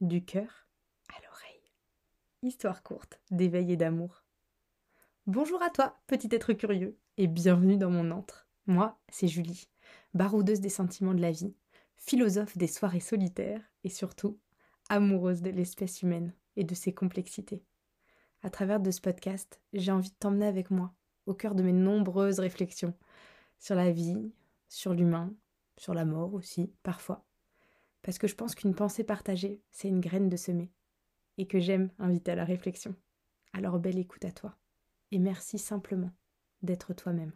du cœur à l'oreille. Histoire courte d'éveil et d'amour. Bonjour à toi, petit être curieux, et bienvenue dans mon antre. Moi, c'est Julie, baroudeuse des sentiments de la vie, philosophe des soirées solitaires et surtout amoureuse de l'espèce humaine et de ses complexités. À travers de ce podcast, j'ai envie de t'emmener avec moi au cœur de mes nombreuses réflexions sur la vie, sur l'humain, sur la mort aussi, parfois. Parce que je pense qu'une pensée partagée, c'est une graine de semer, et que j'aime inviter à la réflexion. Alors belle écoute à toi, et merci simplement d'être toi-même.